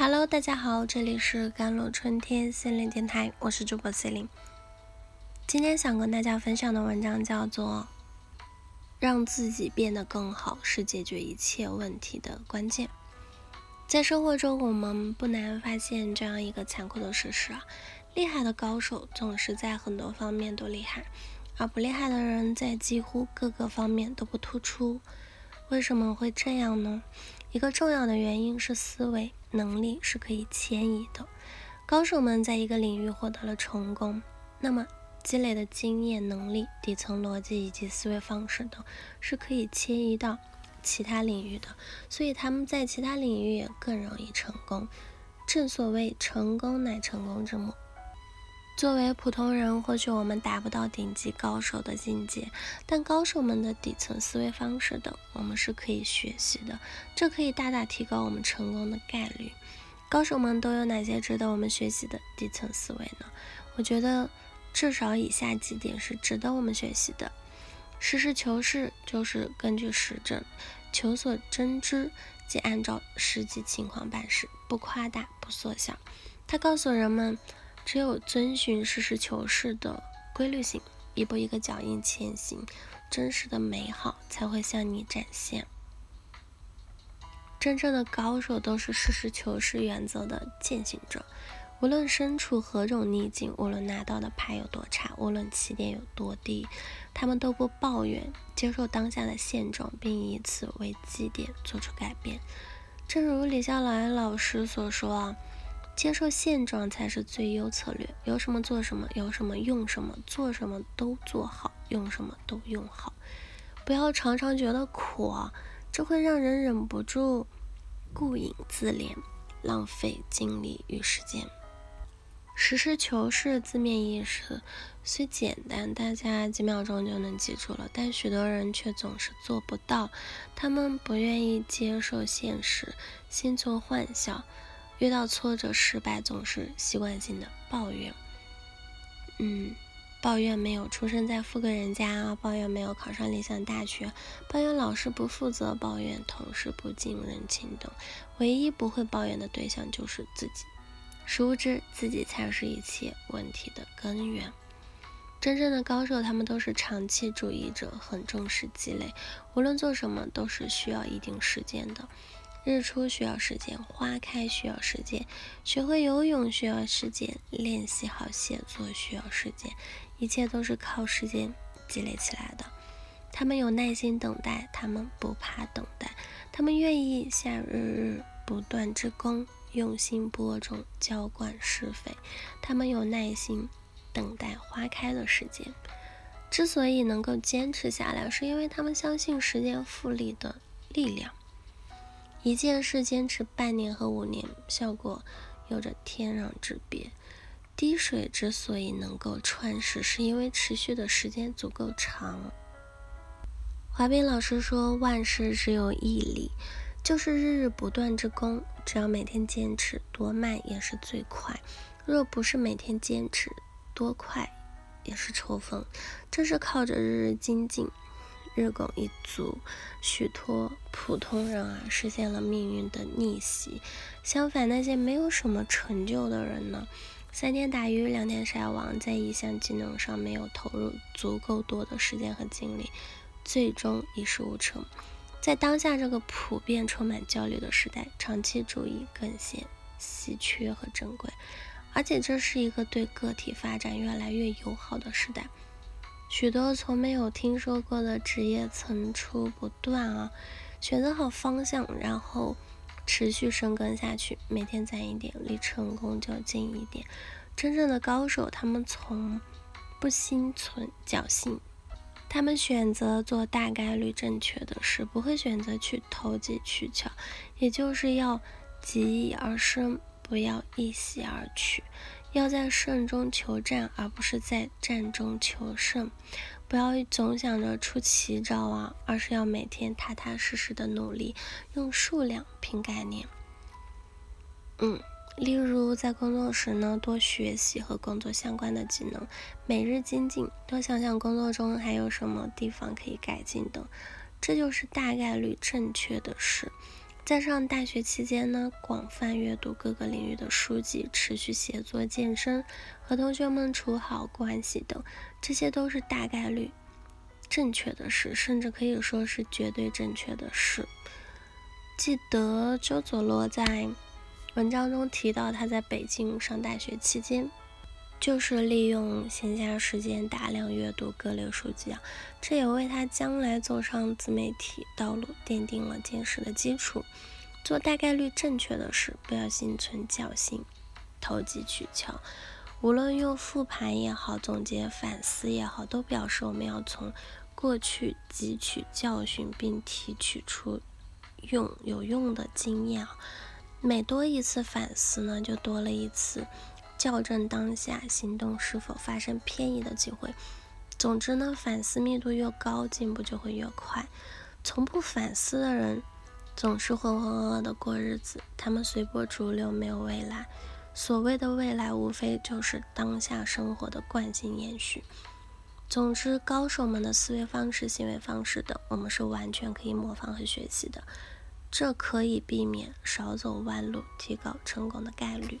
Hello，大家好，这里是甘露春天心灵电台，我是主播 C 灵。今天想跟大家分享的文章叫做《让自己变得更好是解决一切问题的关键》。在生活中，我们不难发现这样一个残酷的事实啊：厉害的高手总是在很多方面都厉害，而不厉害的人在几乎各个方面都不突出。为什么会这样呢？一个重要的原因是思维能力是可以迁移的。高手们在一个领域获得了成功，那么积累的经验、能力、底层逻辑以及思维方式等是可以迁移到其他领域的，所以他们在其他领域也更容易成功。正所谓成功乃成功之母。作为普通人，或许我们达不到顶级高手的境界，但高手们的底层思维方式等，我们是可以学习的。这可以大大提高我们成功的概率。高手们都有哪些值得我们学习的底层思维呢？我觉得至少以下几点是值得我们学习的：实事求是，就是根据实证，求所真知，即按照实际情况办事，不夸大，不缩小。他告诉人们。只有遵循实事求是的规律性，一步一个脚印前行，真实的美好才会向你展现。真正的高手都是实事求是原则的践行者，无论身处何种逆境，无论拿到的牌有多差，无论起点有多低，他们都不抱怨，接受当下的现状，并以此为基点做出改变。正如李笑来老师所说啊。接受现状才是最优策略。有什么做什么，有什么用什么，做什么都做好，用什么都用好。不要常常觉得苦，这会让人忍不住顾影自怜，浪费精力与时间。实事求是字面意思虽简单，大家几秒钟就能记住了，但许多人却总是做不到。他们不愿意接受现实，心存幻想。遇到挫折、失败，总是习惯性的抱怨。嗯，抱怨没有出生在富贵人家，抱怨没有考上理想大学，抱怨老师不负责，抱怨同事不近人情等。唯一不会抱怨的对象就是自己。殊不知，自己才是一切问题的根源。真正的高手，他们都是长期主义者，很重视积累。无论做什么，都是需要一定时间的。日出需要时间，花开需要时间，学会游泳需要时间，练习好写作需要时间，一切都是靠时间积累起来的。他们有耐心等待，他们不怕等待，他们愿意下日日不断之功，用心播种，浇灌施肥。他们有耐心等待花开的时间。之所以能够坚持下来，是因为他们相信时间复利的力量。一件事坚持半年和五年，效果有着天壤之别。滴水之所以能够穿石，是因为持续的时间足够长。华斌老师说：“万事只有毅力，就是日日不断之功。只要每天坚持，多慢也是最快；若不是每天坚持，多快也是抽风。正是靠着日日精进。”日拱一卒，许多普通人啊实现了命运的逆袭。相反，那些没有什么成就的人呢，三天打鱼两天晒网，在一项技能上没有投入足够多的时间和精力，最终一事无成。在当下这个普遍充满焦虑的时代，长期主义更显稀缺和珍贵，而且这是一个对个体发展越来越友好的时代。许多从没有听说过的职业层出不穷啊！选择好方向，然后持续深耕下去，每天攒一点，离成功就近一点。真正的高手，他们从不心存侥幸，他们选择做大概率正确的事，不会选择去投机取巧，也就是要极易而生，不要一袭而去。要在胜中求战，而不是在战中求胜。不要总想着出奇招啊，而是要每天踏踏实实的努力，用数量拼概念。嗯，例如在工作时呢，多学习和工作相关的技能，每日精进，多想想工作中还有什么地方可以改进等。这就是大概率正确的事。在上大学期间呢，广泛阅读各个领域的书籍，持续写作、健身，和同学们处好关系等，这些都是大概率正确的事，甚至可以说是绝对正确的事。记得周佐洛在文章中提到，他在北京上大学期间。就是利用闲暇时间大量阅读各类书籍啊，这也为他将来走上自媒体道路奠定了坚实的基础。做大概率正确的事，不要心存侥幸、投机取巧。无论用复盘也好，总结反思也好，都表示我们要从过去汲取教训，并提取出用有用的经验。每多一次反思呢，就多了一次。校正当下行动是否发生偏移的机会。总之呢，反思密度越高，进步就会越快。从不反思的人，总是浑浑噩噩的过日子，他们随波逐流，没有未来。所谓的未来，无非就是当下生活的惯性延续。总之，高手们的思维方式、行为方式等，我们是完全可以模仿和学习的。这可以避免少走弯路，提高成功的概率。